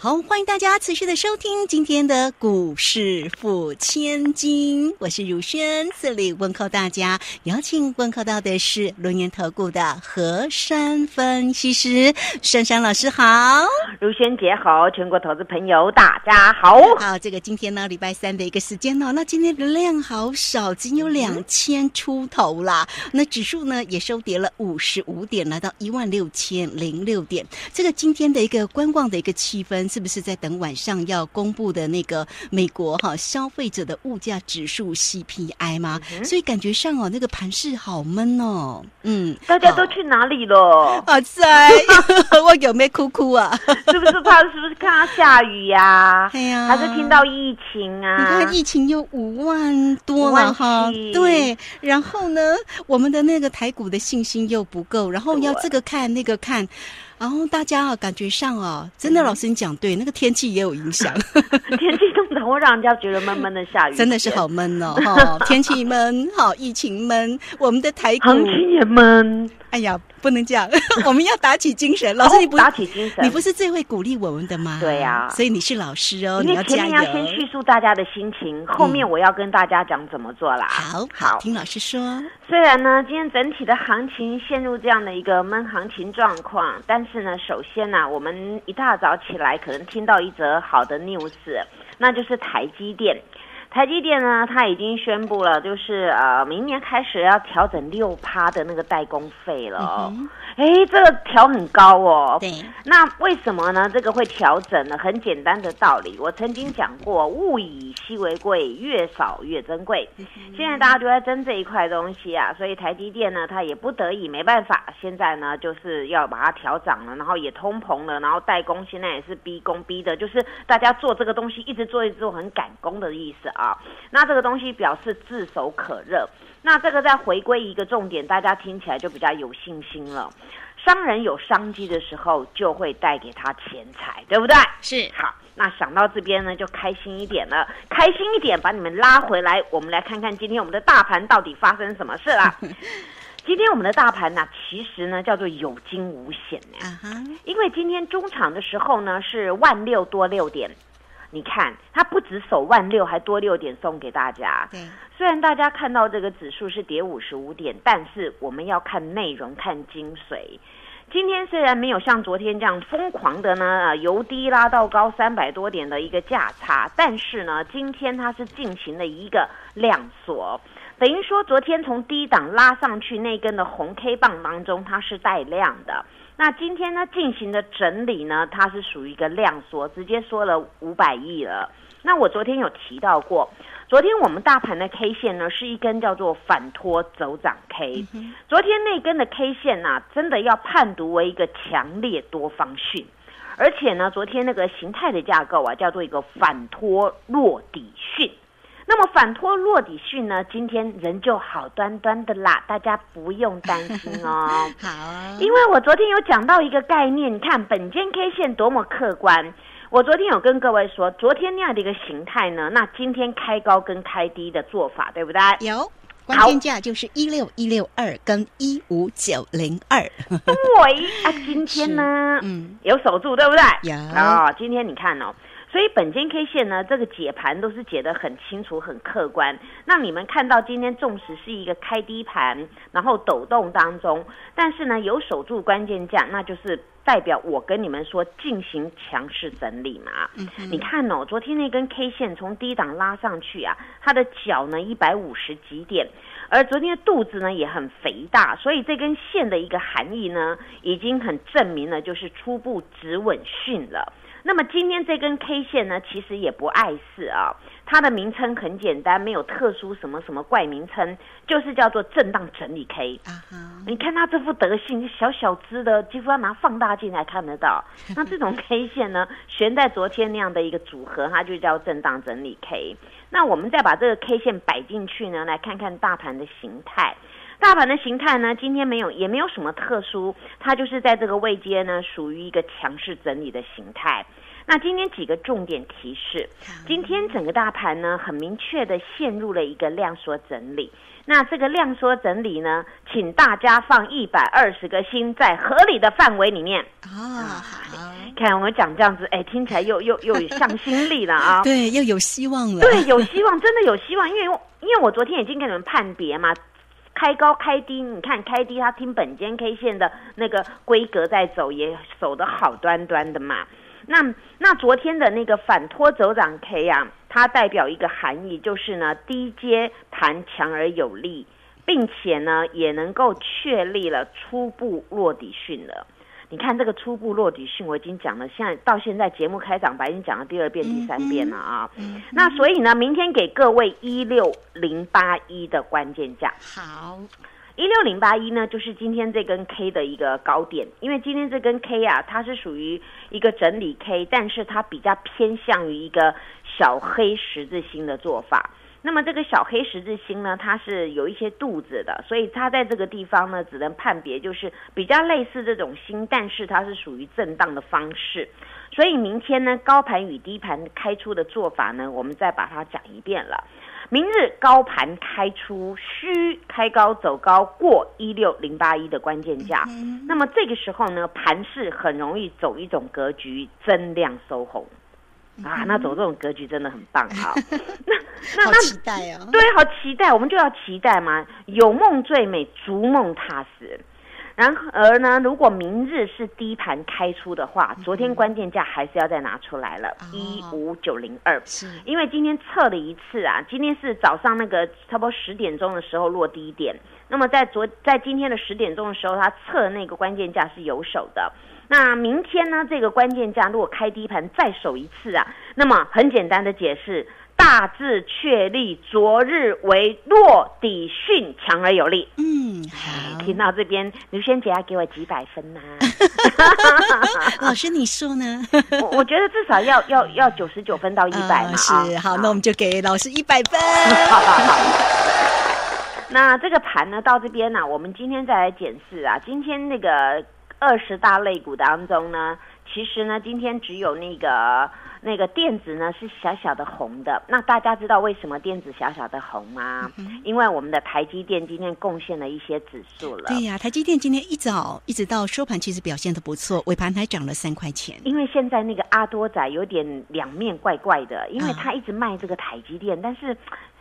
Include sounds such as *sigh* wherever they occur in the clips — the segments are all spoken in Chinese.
好，欢迎大家持续的收听今天的股市付千金，我是如轩，这里问候大家，邀请问候到的是轮研投顾的何山分析师珊珊老师，好，如轩姐好，全国投资朋友大家好。好，这个今天呢，礼拜三的一个时间哦，那今天的量好少，仅有两千出头啦。那指数呢也收跌了五十五点，来到一万六千零六点。这个今天的一个观望的一个气氛。是不是在等晚上要公布的那个美国哈消费者的物价指数 CPI 吗？所以感觉上哦，那个盘势好闷哦。嗯，大家都去哪里了？*laughs* 哇塞，我有没有哭哭啊？*laughs* 是不是怕？是不是看到下雨呀？哎呀，还是听到疫情啊？你看疫情有五万多了哈。对，然后呢，我们的那个台股的信心又不够，然后要这个看那个看。然后大家啊，感觉上啊，真的，老师你讲对，那个天气也有影响。*laughs* 天气通常会让人家觉得闷闷的下雨，真的是好闷哦，哈，*laughs* 天气闷，好，疫情闷，我们的台股行情也闷。哎呀，不能这样，*laughs* 我们要打起精神。老师，你不打起精神，你不是最会鼓励我们的吗？对呀，所以你是老师哦，你要前面要先叙述大家的心情，后面我要跟大家讲怎么做啦。好好，听老师说。虽然呢，今天整体的行情陷入这样的一个闷行情状况，但是呢，首先呢，我们一大早起来可能听到一则好的 news，那就是台积电。台积电呢，它已经宣布了，就是呃，明年开始要调整六趴的那个代工费了。哎，这个调很高哦。对，那为什么呢？这个会调整呢？很简单的道理，我曾经讲过，物以稀为贵，越少越珍贵。现在大家都在争这一块东西啊，所以台积电呢，它也不得已，没办法，现在呢就是要把它调涨了，然后也通膨了，然后代工现在也是逼工逼的，就是大家做这个东西一直做一直做，很赶工的意思啊。那这个东西表示炙手可热。那这个再回归一个重点，大家听起来就比较有信心了。商人有商机的时候，就会带给他钱财，对不对？是。好，那想到这边呢，就开心一点了。开心一点，把你们拉回来，我们来看看今天我们的大盘到底发生什么事了。*laughs* 今天我们的大盘呢，其实呢叫做有惊无险呢。因为今天中场的时候呢是万六多六点。你看，它不止手万六，还多六点送给大家。对，虽然大家看到这个指数是跌五十五点，但是我们要看内容，看精髓。今天虽然没有像昨天这样疯狂的呢，由低拉到高三百多点的一个价差，但是呢，今天它是进行了一个量缩，等于说昨天从低档拉上去那根的红 K 棒当中，它是带量的。那今天呢进行的整理呢，它是属于一个量缩，直接缩了五百亿了。那我昨天有提到过，昨天我们大盘的 K 线呢是一根叫做反托走涨 K，昨天那根的 K 线呢，真的要判读为一个强烈多方讯，而且呢，昨天那个形态的架构啊，叫做一个反托落底讯。那么反托落底讯呢？今天人就好端端的啦，大家不用担心哦。*laughs* 好，因为我昨天有讲到一个概念，你看本间 K 线多么客观。我昨天有跟各位说，昨天那样的一个形态呢，那今天开高跟开低的做法，对不对？有，关键价就是一六一六二跟一五九零二。对啊，今天呢，*laughs* 嗯，有守住，对不对？有啊，今天你看哦。所以本间 K 线呢，这个解盘都是解得很清楚、很客观。那你们看到今天纵使是一个开低盘，然后抖动当中，但是呢有守住关键价，那就是代表我跟你们说进行强势整理嘛。你看哦，昨天那根 K 线从低档拉上去啊，它的脚呢一百五十几点，而昨天的肚子呢也很肥大，所以这根线的一个含义呢，已经很证明了，就是初步止稳讯了。那么今天这根 K 线呢，其实也不碍事啊。它的名称很简单，没有特殊什么什么怪名称，就是叫做震荡整理 K。啊你看它这副德性，小小只的，几乎要拿放大镜才看得到。*laughs* 那这种 K 线呢，悬在昨天那样的一个组合，它就叫震荡整理 K。那我们再把这个 K 线摆进去呢，来看看大盘的形态。大盘的形态呢，今天没有，也没有什么特殊，它就是在这个位阶呢，属于一个强势整理的形态。那今天几个重点提示，今天整个大盘呢，很明确的陷入了一个量缩整理。那这个量缩整理呢，请大家放一百二十个心在合理的范围里面啊。*laughs* 看我讲这样子，哎，听起来又又又有向心力了啊。*laughs* 对，又有希望了。*laughs* 对，有希望，真的有希望，因为因为我昨天已经给你们判别嘛。开高开低，你看开低，它听本间 K 线的那个规格在走，也走的好端端的嘛。那那昨天的那个反托走涨 K 啊，它代表一个含义，就是呢低阶盘强而有力，并且呢也能够确立了初步落底讯了。你看这个初步落底讯，我已经讲了，现在到现在节目开场白已经讲了第二遍、第三遍了啊。那所以呢，明天给各位一六零八一的关键价。好，一六零八一呢，就是今天这根 K 的一个高点，因为今天这根 K 啊，它是属于一个整理 K，但是它比较偏向于一个小黑十字星的做法。那么这个小黑十字星呢，它是有一些肚子的，所以它在这个地方呢，只能判别就是比较类似这种星，但是它是属于震荡的方式。所以明天呢，高盘与低盘开出的做法呢，我们再把它讲一遍了。明日高盘开出，需开高走高过一六零八一的关键价。那么这个时候呢，盘势很容易走一种格局，增量收红。啊，那走这种格局真的很棒 *laughs* 哈！那那那期待哦，对，好期待，我们就要期待嘛。有梦最美，逐梦踏实。然而呢，如果明日是低盘开出的话，昨天关键价还是要再拿出来了，一五九零二。是，因为今天测了一次啊，今天是早上那个差不多十点钟的时候落低点。那么在昨在今天的十点钟的时候，它测那个关键价是有手的。那明天呢？这个关键价如果开低盘再守一次啊，那么很简单的解释，大致确立昨日为落底讯强而有力。嗯，好，听到这边，刘萱姐要给我几百分呐？*laughs* 老师你说呢？*laughs* 我我觉得至少要要要九十九分到一百嘛。是，好，那我们就给老师一百分。好好好。那这个盘呢，到这边呢，我们今天再来检视啊，今天那个。二十大类股当中呢，其实呢，今天只有那个那个电子呢是小小的红的。那大家知道为什么电子小小的红吗？因为我们的台积电今天贡献了一些指数了。对呀，台积电今天一早一直到收盘，其实表现的不错，尾盘还涨了三块钱。因为现在那个阿多仔有点两面怪怪的，因为他一直卖这个台积电，但是。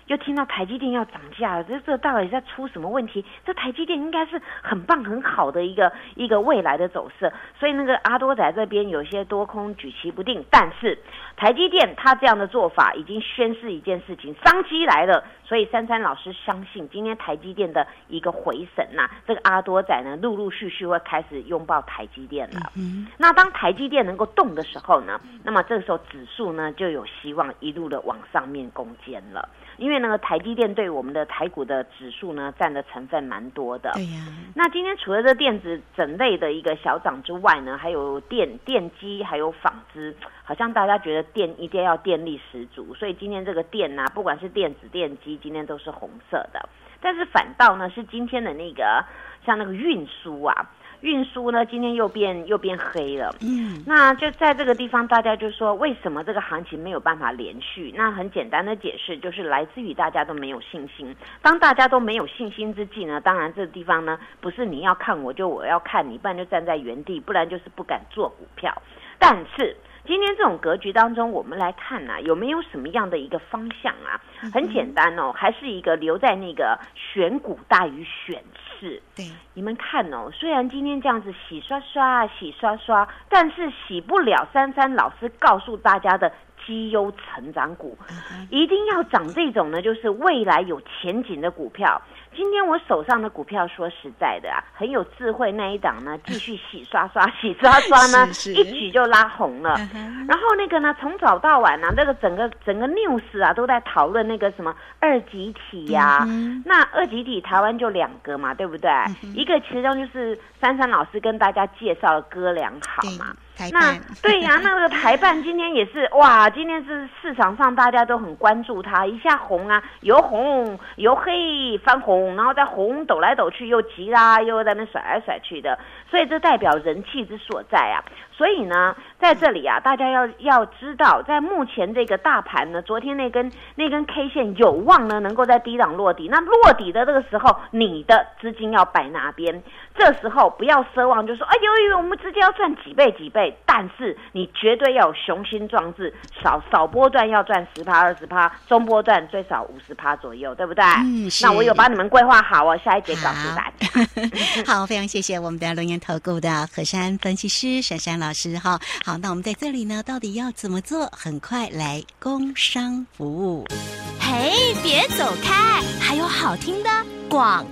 又听到台积电要涨价了，这这到底在出什么问题？这台积电应该是很棒很好的一个一个未来的走势，所以那个阿多仔这边有些多空举棋不定。但是台积电他这样的做法已经宣示一件事情，商机来了。所以珊珊老师相信，今天台积电的一个回神呐，这个阿多仔呢，陆陆续续会开始拥抱台积电了。嗯，那当台积电能够动的时候呢，那么这个时候指数呢就有希望一路的往上面攻坚了。因为那个台积电对我们的台股的指数呢占的成分蛮多的。对呀。那今天除了这电子整类的一个小涨之外呢，还有电电机，还有纺织，好像大家觉得电一定要电力十足，所以今天这个电呐，不管是电子电机，今天都是红色的。但是反倒呢，是今天的那个像那个运输啊。运输呢，今天又变又变黑了。嗯，那就在这个地方，大家就说为什么这个行情没有办法连续？那很简单的解释，就是来自于大家都没有信心。当大家都没有信心之际呢，当然这个地方呢，不是你要看我就我要看你，不然就站在原地，不然就是不敢做股票。但是。今天这种格局当中，我们来看呐，有没有什么样的一个方向啊？很简单哦，还是一个留在那个选股大于选市。对，你们看哦，虽然今天这样子洗刷刷、洗刷刷，但是洗不了。珊珊老师告诉大家的绩优成长股，一定要涨这种呢，就是未来有前景的股票。今天我手上的股票，说实在的啊，很有智慧那一档呢，*laughs* 继续洗刷刷，洗刷刷呢，一举就拉红了。然后那个呢，从早到晚呢，那个整个整个 news 啊，都在讨论那个什么二级体呀。那二级体台湾就两个嘛，对不对？一个其中就是珊珊老师跟大家介绍的哥俩好嘛。那对呀，*laughs* 那个台办今天也是哇，今天是市场上大家都很关注它，一下红啊，由红由黑翻红。然后在红抖来抖去，又急啦，又在那甩来甩去的，所以这代表人气之所在啊。所以呢，在这里啊，大家要要知道，在目前这个大盘呢，昨天那根那根 K 线有望呢，能够在低档落底。那落底的这个时候，你的资金要摆哪边？这时候不要奢望，就说哎呦，我们直接要赚几倍几倍。但是你绝对要有雄心壮志，少少波段要赚十趴二十趴，中波段最少五十趴左右，对不对？嗯，那我有把你们规划好哦，下一节告诉大家。好，*laughs* 非常谢谢我们的龙岩投顾的何山分析师珊珊老老师哈。好，那我们在这里呢，到底要怎么做？很快来工商服务。嘿，别走开，还有好听的广。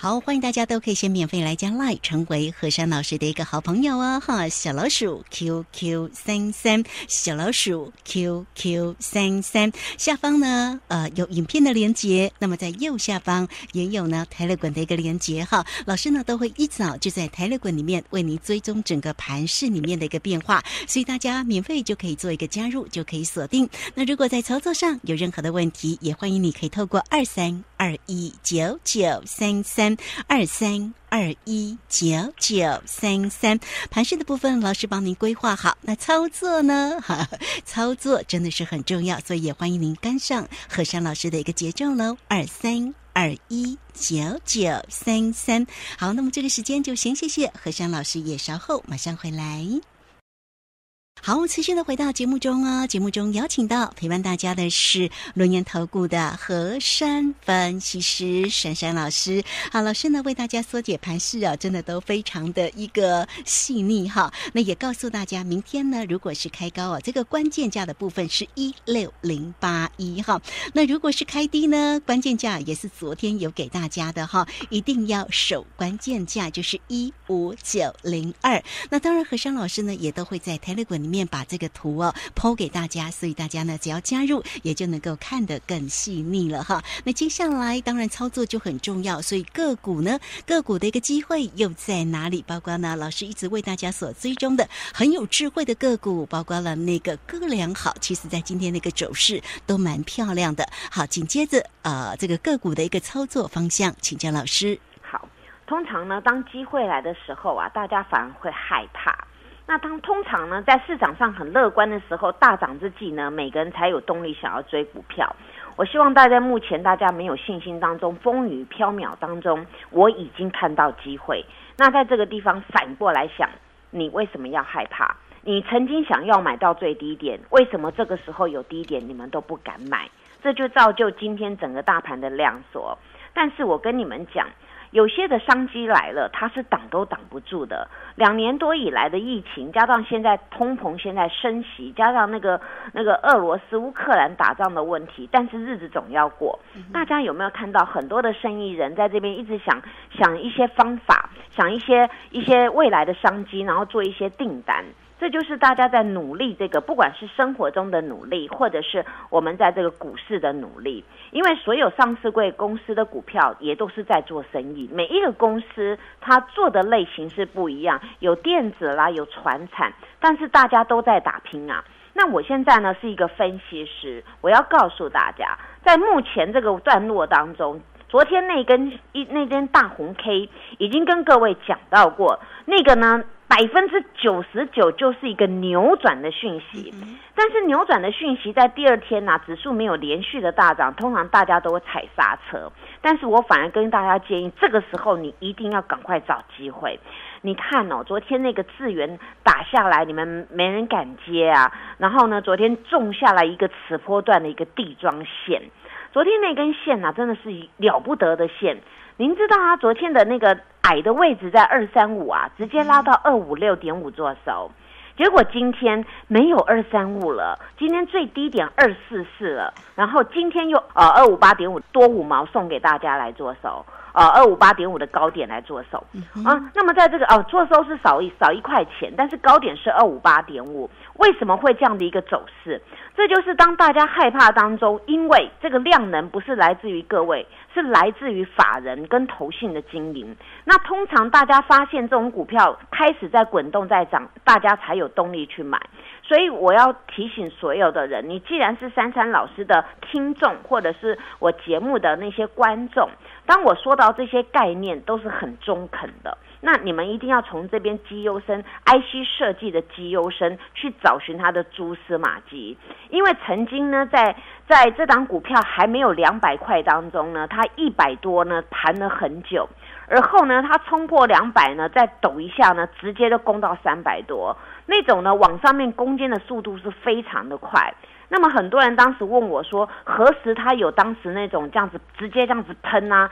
好，欢迎大家都可以先免费来加 Line，成为何山老师的一个好朋友哦，哈！小老鼠 QQ 三三，小老鼠 QQ 三三，下方呢，呃，有影片的连接，那么在右下方也有呢台乐馆的一个连接，哈！老师呢都会一早就在台乐馆里面为您追踪整个盘市里面的一个变化，所以大家免费就可以做一个加入，就可以锁定。那如果在操作上有任何的问题，也欢迎你可以透过二三二一九九三三。二三二一九九三三，盘势的部分老师帮您规划好。那操作呢？哈，*laughs* 操作真的是很重要，所以也欢迎您跟上何山老师的一个节奏喽。二三二一九九三三，好，那么这个时间就先谢谢何山老师，也稍后马上回来。好，我们持续的回到节目中哦。节目中邀请到陪伴大家的是轮研投顾的何山分析师珊珊老师。好，老师呢为大家缩解盘势啊，真的都非常的一个细腻哈。那也告诉大家，明天呢如果是开高啊，这个关键价的部分是一六零八一哈。那如果是开低呢，关键价也是昨天有给大家的哈，一定要守关键价，就是一五九零二。那当然，何山老师呢也都会在 Telegram。面把这个图哦剖给大家，所以大家呢只要加入，也就能够看得更细腻了哈。那接下来当然操作就很重要，所以个股呢个股的一个机会又在哪里？包括呢老师一直为大家所追踪的很有智慧的个股，包括了那个哥良好，其实在今天那个走势都蛮漂亮的。好，紧接着呃这个个股的一个操作方向，请教老师。好，通常呢当机会来的时候啊，大家反而会害怕。那当通常呢，在市场上很乐观的时候，大涨之际呢，每个人才有动力想要追股票。我希望大家目前大家没有信心当中，风雨飘渺当中，我已经看到机会。那在这个地方反过来想，你为什么要害怕？你曾经想要买到最低点，为什么这个时候有低点你们都不敢买？这就造就今天整个大盘的量缩。但是我跟你们讲。有些的商机来了，它是挡都挡不住的。两年多以来的疫情，加上现在通膨现在升息，加上那个那个俄罗斯乌克兰打仗的问题，但是日子总要过。大家有没有看到很多的生意人在这边一直想想一些方法，想一些一些未来的商机，然后做一些订单。这就是大家在努力，这个不管是生活中的努力，或者是我们在这个股市的努力，因为所有上市贵公司的股票也都是在做生意，每一个公司它做的类型是不一样，有电子啦，有船产，但是大家都在打拼啊。那我现在呢是一个分析师，我要告诉大家，在目前这个段落当中，昨天那根一那根大红 K 已经跟各位讲到过，那个呢。百分之九十九就是一个扭转的讯息，但是扭转的讯息在第二天呢，指数没有连续的大涨，通常大家都会踩刹车。但是我反而跟大家建议，这个时候你一定要赶快找机会。你看哦，昨天那个资源打下来，你们没人敢接啊。然后呢，昨天种下来一个此波段的一个地桩线，昨天那根线呢，真的是了不得的线。您知道啊，昨天的那个矮的位置在二三五啊，直接拉到二五六点五做手，结果今天没有二三五了，今天最低点二四四了，然后今天又呃二五八点五多五毛送给大家来做手。呃，二五八点五的高点来做手啊，那么在这个哦，做收是少一少一块钱，但是高点是二五八点五，为什么会这样的一个走势？这就是当大家害怕当中，因为这个量能不是来自于各位，是来自于法人跟投信的经营。那通常大家发现这种股票开始在滚动在涨，大家才有动力去买。所以我要提醒所有的人，你既然是珊珊老师的听众，或者是我节目的那些观众。当我说到这些概念都是很中肯的，那你们一定要从这边绩优生 IC 设计的绩优生去找寻它的蛛丝马迹，因为曾经呢，在在这档股票还没有两百块当中呢，它一百多呢盘了很久，而后呢，它冲破两百呢，再抖一下呢，直接就攻到三百多，那种呢往上面攻坚的速度是非常的快。那么很多人当时问我说，何时他有当时那种这样子直接这样子喷啊，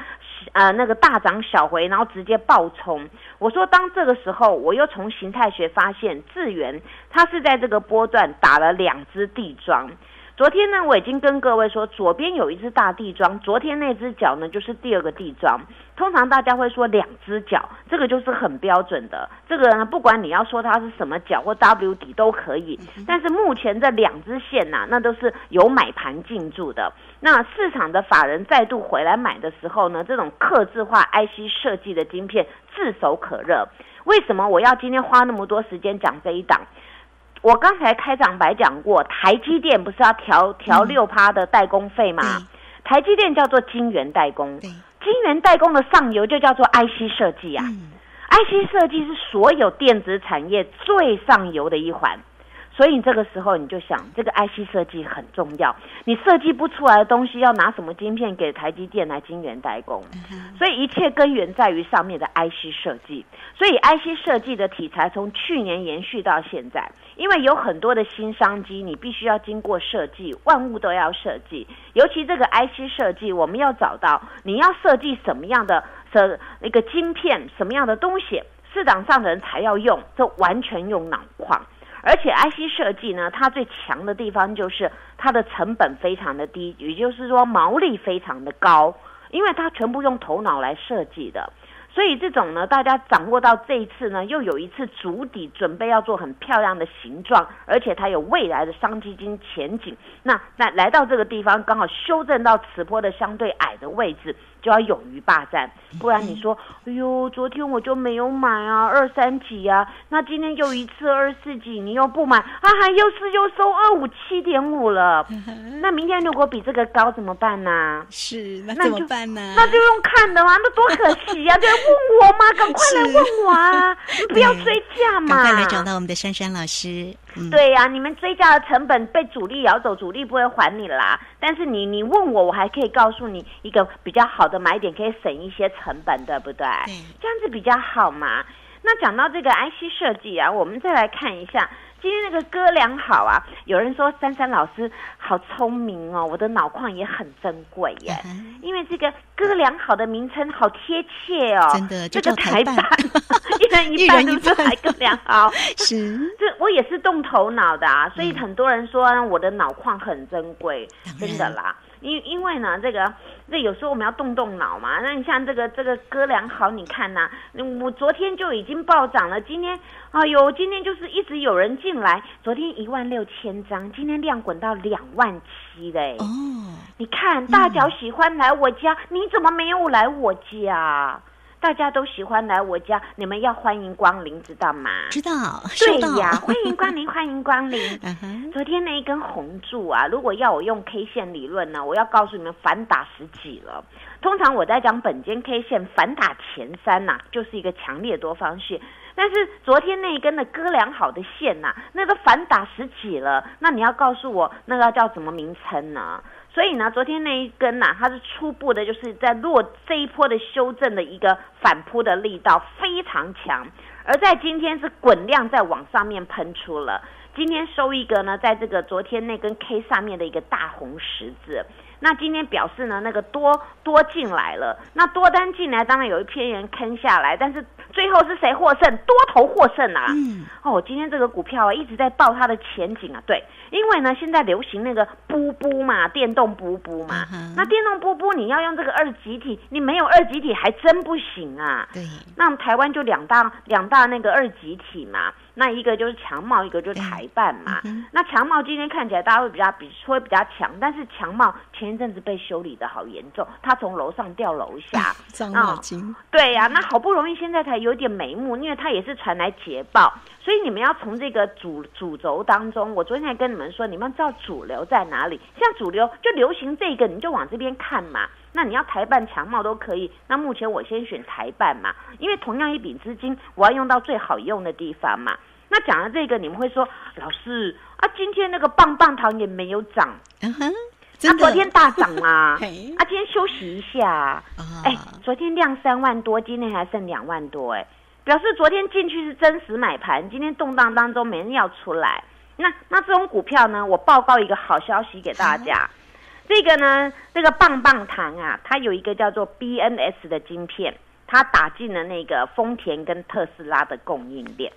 呃，那个大涨小回，然后直接爆冲？我说，当这个时候，我又从形态学发现，智源它是在这个波段打了两只地桩。昨天呢，我已经跟各位说，左边有一只大地桩，昨天那只脚呢就是第二个地桩。通常大家会说两只脚，这个就是很标准的。这个呢，不管你要说它是什么脚或 W 底都可以。但是目前这两只线呐，那都是有买盘进驻的。那市场的法人再度回来买的时候呢，这种刻字化 IC 设计的晶片炙手可热。为什么我要今天花那么多时间讲这一档？我刚才开场白讲过，台积电不是要调调六趴的代工费吗？台积电叫做晶圆代工，晶圆代工的上游就叫做 IC 设计啊。IC 设计是所有电子产业最上游的一环。所以这个时候你就想，这个 IC 设计很重要。你设计不出来的东西，要拿什么晶片给台积电来晶圆代工？所以一切根源在于上面的 IC 设计。所以 IC 设计的题材从去年延续到现在，因为有很多的新商机，你必须要经过设计，万物都要设计。尤其这个 IC 设计，我们要找到你要设计什么样的的一个晶片，什么样的东西，市场上的人才要用，这完全用脑矿。而且 IC 设计呢，它最强的地方就是它的成本非常的低，也就是说毛利非常的高，因为它全部用头脑来设计的。所以这种呢，大家掌握到这一次呢，又有一次足底准备要做很漂亮的形状，而且它有未来的商基金前景。那那来到这个地方，刚好修正到此坡的相对矮的位置，就要勇于霸占。不然你说，哎呦，昨天我就没有买啊，二三几啊，那今天又一次二四几，你又不买啊，还又是又收二五七点五了。*laughs* 那明天如果比这个高怎么办呢？是，那怎么办呢？那就用看的嘛，那多可惜呀！*laughs* 对。问我吗？赶快来问我啊！你不要追价嘛！赶快来找到我们的珊珊老师。对呀，你们追加的成本被主力咬走，主力不会还你啦。但是你你问我，我还可以告诉你一个比较好的买点，可以省一些成本，对不对？这样子比较好嘛。那讲到这个 IC 设计啊，我们再来看一下。今天那个哥良好啊！有人说珊珊老师好聪明哦，我的脑矿也很珍贵耶。因为这个哥良好的名称好贴切哦，真的，这个台版 *laughs* *laughs* 一人一半都是台哥良好，*laughs* 是这我也是动头脑的啊，所以很多人说我的脑矿很珍贵，真的啦。因因为呢，这个这有时候我们要动动脑嘛。那你像这个这个哥俩好，你看呐，我昨天就已经暴涨了，今天哎呦，今天就是一直有人进来，昨天一万六千张，今天量滚到两万七嘞。哦，你看大脚喜欢来我家，你怎么没有来我家？大家都喜欢来我家，你们要欢迎光临，知道吗？知道，对呀，欢迎光临，欢迎光临。*laughs* 昨天那一根红柱啊，如果要我用 K 线理论呢，我要告诉你们反打十几了。通常我在讲本间 K 线反打前三呐，就是一个强烈多方线。但是昨天那一根的割良好的线呐，那个反打十几了，那你要告诉我那个叫什么名称呢？所以呢，昨天那一根呐，它是初步的，就是在落这一波的修正的一个反扑的力道非常强，而在今天是滚量在往上面喷出了，今天收一个呢，在这个昨天那根 K 上面的一个大红十字。那今天表示呢，那个多多进来了，那多单进来，当然有一批人坑下来，但是最后是谁获胜？多头获胜啊！嗯，哦，今天这个股票啊一直在报它的前景啊，对，因为呢现在流行那个布布嘛，电动布布嘛，那电动布布你要用这个二极体，你没有二极体还真不行啊。对，那台湾就两大两大那个二极体嘛。那一个就是强茂，一个就是台办嘛。那强茂今天看起来大家会比较比会比较强，但是强茂前一阵子被修理的好严重，他从楼上掉楼下，伤脑筋。对呀，那好不容易现在才有点眉目，因为它也是传来捷报，所以你们要从这个主主轴当中，我昨天还跟你们说，你们知道主流在哪里？像主流就流行这个，你就往这边看嘛。那你要台办强茂都可以。那目前我先选台办嘛，因为同样一笔资金，我要用到最好用的地方嘛。那讲了这个，你们会说，老师啊，今天那个棒棒糖也没有涨，嗯哼，那昨天大涨啦，*laughs* 嘿。啊，今天休息一下。啊。哎、昨天量三万多，今天还剩两万多，哎，表示昨天进去是真实买盘，今天动荡当中没人要出来。那那这种股票呢，我报告一个好消息给大家，这个呢，这个棒棒糖啊，它有一个叫做 BNS 的晶片，它打进了那个丰田跟特斯拉的供应链，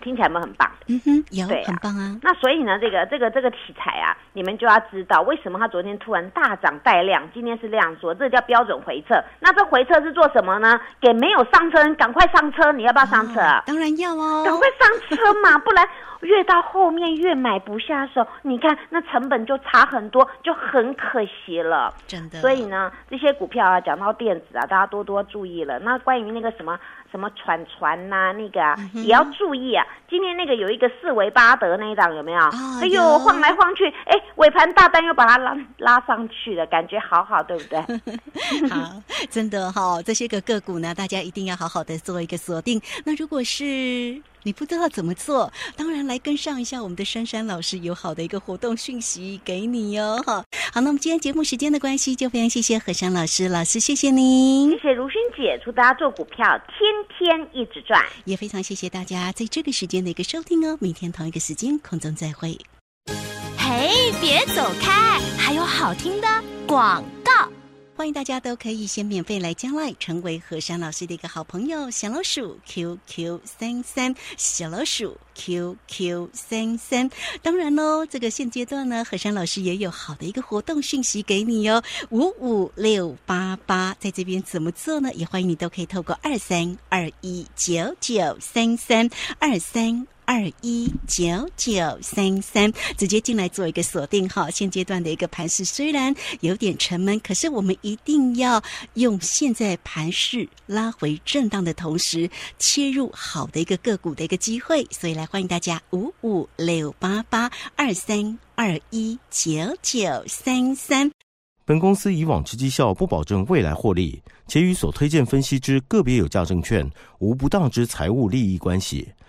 听起来很棒？嗯哼，有对啊很棒啊，那所以呢，这个这个这个题材啊，你们就要知道为什么它昨天突然大涨带量，今天是量缩，这叫标准回撤。那这回撤是做什么呢？给没有上车人赶快上车，你要不要上车？哦当然要哦，赶快上车嘛，*laughs* 不然越到后面越买不下手，你看那成本就差很多，就很可惜了。真的，所以呢，这些股票啊，讲到电子啊，大家多多注意了。那关于那个什么什么船船呐、那个啊，嗯也要注意啊。今天那个有一个四维巴德那一档有没有？哎呦，有晃来晃去，哎，尾盘大单又把它拉拉上去了，感觉好好，对不对？*laughs* 好，真的哈、这些个个股呢，大家一定要好好的做一个锁定。那如果是你不知道怎么做，当然来跟上一下我们的珊珊老师有好的一个活动讯息给你哟。哈，好，那我们今天节目时间的关系，就非常谢谢何珊老师，老师谢谢您谢，谢如薰姐，祝大家做股票天天一直赚。也非常谢谢大家在这个时间的一个收听哦。明天同一个时间空中再会。嘿，别走开，还有好听的广告。欢迎大家都可以先免费来加赖，成为何山老师的一个好朋友。小老鼠 QQ 三三，小老鼠 QQ 三三。当然喽，这个现阶段呢，何山老师也有好的一个活动讯息给你哦，五五六八八，在这边怎么做呢？也欢迎你都可以透过二三二一九九三三二三。二一九九三三，直接进来做一个锁定哈。现阶段的一个盘势虽然有点沉闷，可是我们一定要用现在盘势拉回震荡的同时，切入好的一个个股的一个机会。所以来欢迎大家五五六八八二三二一九九三三。本公司以往之绩效不保证未来获利，且与所推荐分析之个别有价证券无不当之财务利益关系。